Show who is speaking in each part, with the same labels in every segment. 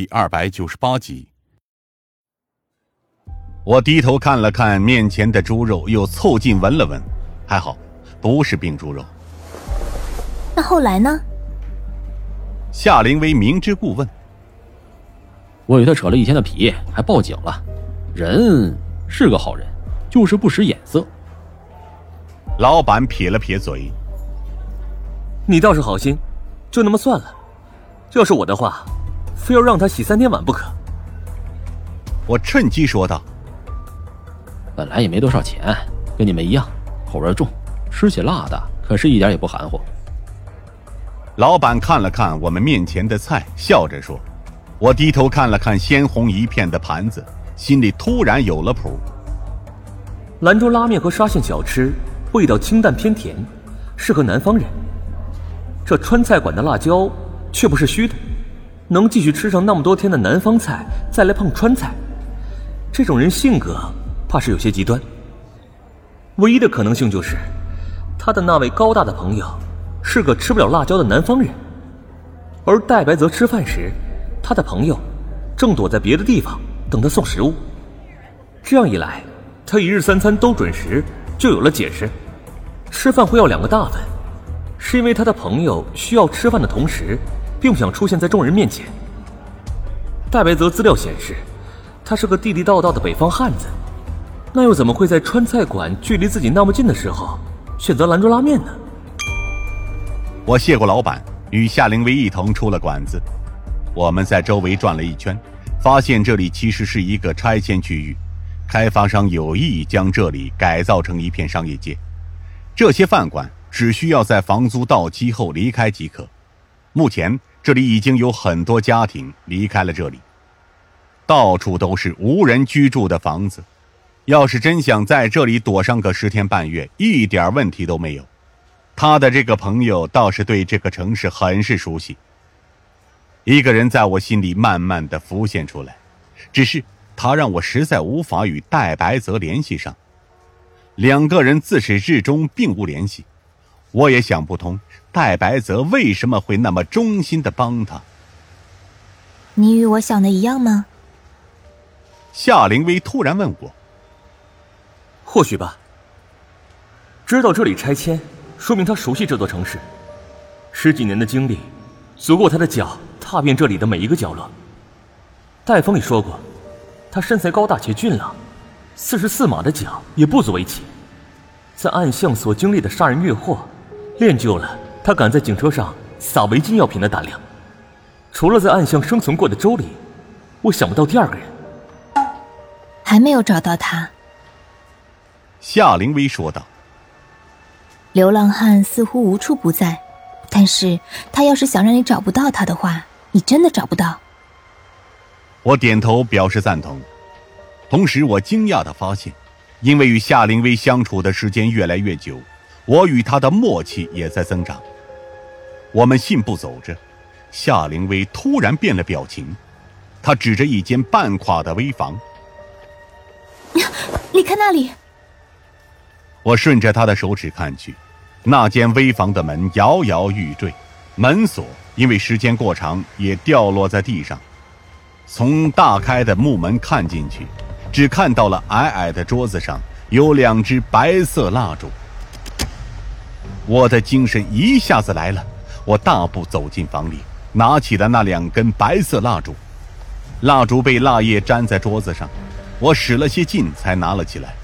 Speaker 1: 第二百九十八集。
Speaker 2: 我低头看了看面前的猪肉，又凑近闻了闻，还好，不是病猪肉。
Speaker 3: 那后来呢？
Speaker 2: 夏灵薇明知故问。
Speaker 4: 我与他扯了一天的皮，还报警了。人是个好人，就是不识眼色。
Speaker 2: 老板撇了撇嘴：“
Speaker 5: 你倒是好心，就那么算了。要是我的话，非要让他洗三天碗不可。”
Speaker 2: 我趁机说道。
Speaker 4: 本来也没多少钱，跟你们一样，口味重，吃起辣的可是一点也不含糊。
Speaker 2: 老板看了看我们面前的菜，笑着说：“我低头看了看鲜红一片的盘子，心里突然有了谱。
Speaker 5: 兰州拉面和沙县小吃味道清淡偏甜，适合南方人。这川菜馆的辣椒却不是虚的，能继续吃上那么多天的南方菜，再来碰川菜，这种人性格……”怕是有些极端。唯一的可能性就是，他的那位高大的朋友是个吃不了辣椒的南方人，而戴白泽吃饭时，他的朋友正躲在别的地方等他送食物。这样一来，他一日三餐都准时，就有了解释。吃饭会要两个大份，是因为他的朋友需要吃饭的同时，并不想出现在众人面前。戴白泽资料显示，他是个地地道道的北方汉子。那又怎么会在川菜馆距离自己那么近的时候选择兰州拉面呢？
Speaker 2: 我谢过老板，与夏灵薇一同出了馆子。我们在周围转了一圈，发现这里其实是一个拆迁区域，开发商有意将这里改造成一片商业街。这些饭馆只需要在房租到期后离开即可。目前这里已经有很多家庭离开了这里，到处都是无人居住的房子。要是真想在这里躲上个十天半月，一点问题都没有。他的这个朋友倒是对这个城市很是熟悉。一个人在我心里慢慢的浮现出来，只是他让我实在无法与戴白泽联系上。两个人自始至终并无联系，我也想不通戴白泽为什么会那么忠心的帮他。
Speaker 3: 你与我想的一样吗？
Speaker 2: 夏灵薇突然问我。
Speaker 5: 或许吧。知道这里拆迁，说明他熟悉这座城市，十几年的经历，足够他的脚踏遍这里的每一个角落。戴峰也说过，他身材高大且俊朗，四十四码的脚也不足为奇。在暗巷所经历的杀人越货，练就了他敢在警车上撒违禁药品的胆量。除了在暗巷生存过的周礼，我想不到第二个人。
Speaker 3: 还没有找到他。
Speaker 2: 夏灵薇说道：“
Speaker 3: 流浪汉似乎无处不在，但是他要是想让你找不到他的话，你真的找不到。”
Speaker 2: 我点头表示赞同，同时我惊讶的发现，因为与夏灵薇相处的时间越来越久，我与他的默契也在增长。我们信步走着，夏灵薇突然变了表情，她指着一间半垮的危房：“
Speaker 3: 你看那里。”
Speaker 2: 我顺着他的手指看去，那间危房的门摇摇欲坠，门锁因为时间过长也掉落在地上。从大开的木门看进去，只看到了矮矮的桌子上有两支白色蜡烛。我的精神一下子来了，我大步走进房里，拿起了那两根白色蜡烛。蜡烛被蜡液粘在桌子上，我使了些劲才拿了起来。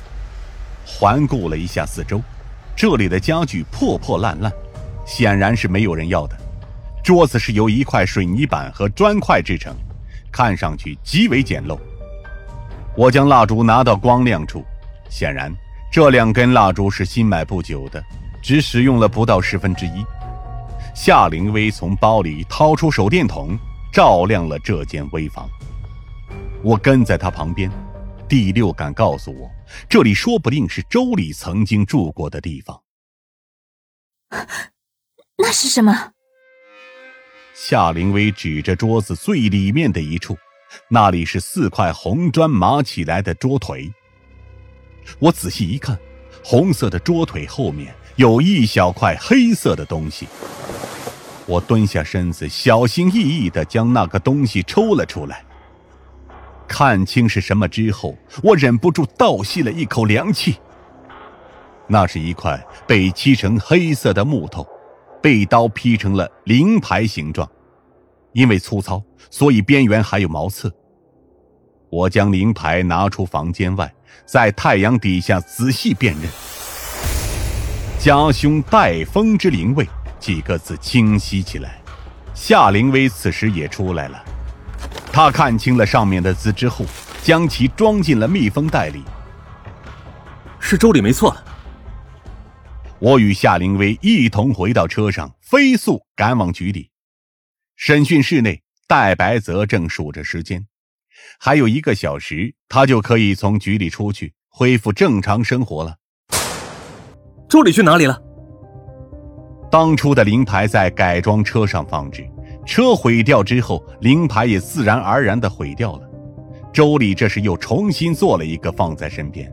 Speaker 2: 环顾了一下四周，这里的家具破破烂烂，显然是没有人要的。桌子是由一块水泥板和砖块制成，看上去极为简陋。我将蜡烛拿到光亮处，显然这两根蜡烛是新买不久的，只使用了不到十分之一。夏灵薇从包里掏出手电筒，照亮了这间危房。我跟在他旁边。第六感告诉我，这里说不定是周礼曾经住过的地方。
Speaker 3: 那是什么？
Speaker 2: 夏灵薇指着桌子最里面的一处，那里是四块红砖码起来的桌腿。我仔细一看，红色的桌腿后面有一小块黑色的东西。我蹲下身子，小心翼翼地将那个东西抽了出来。看清是什么之后，我忍不住倒吸了一口凉气。那是一块被漆成黑色的木头，被刀劈成了灵牌形状。因为粗糙，所以边缘还有毛刺。我将灵牌拿出房间外，在太阳底下仔细辨认。家兄带风之灵位几个字清晰起来。夏灵薇此时也出来了，他看清了上面的字之后，将其装进了密封袋里。
Speaker 5: 是周礼没错。
Speaker 2: 我与夏灵薇一同回到车上，飞速赶往局里。审讯室内，戴白泽正数着时间，还有一个小时，他就可以从局里出去，恢复正常生活了。
Speaker 5: 周礼去哪里了？
Speaker 2: 当初的灵牌在改装车上放置，车毁掉之后，灵牌也自然而然的毁掉了。周礼这是又重新做了一个放在身边，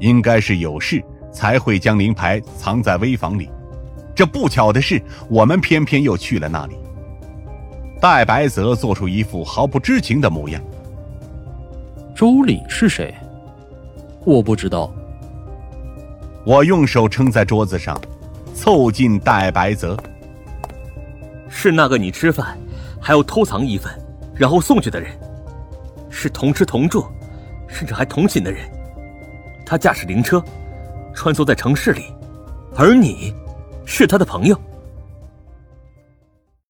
Speaker 2: 应该是有事才会将灵牌藏在危房里。这不巧的是，我们偏偏又去了那里。戴白泽做出一副毫不知情的模样。
Speaker 4: 周礼是谁？我不知道。
Speaker 2: 我用手撑在桌子上，凑近戴白泽。
Speaker 5: 是那个你吃饭还要偷藏一份，然后送去的人，是同吃同住，甚至还同寝的人。他驾驶灵车，穿梭在城市里，而你，是他的朋友。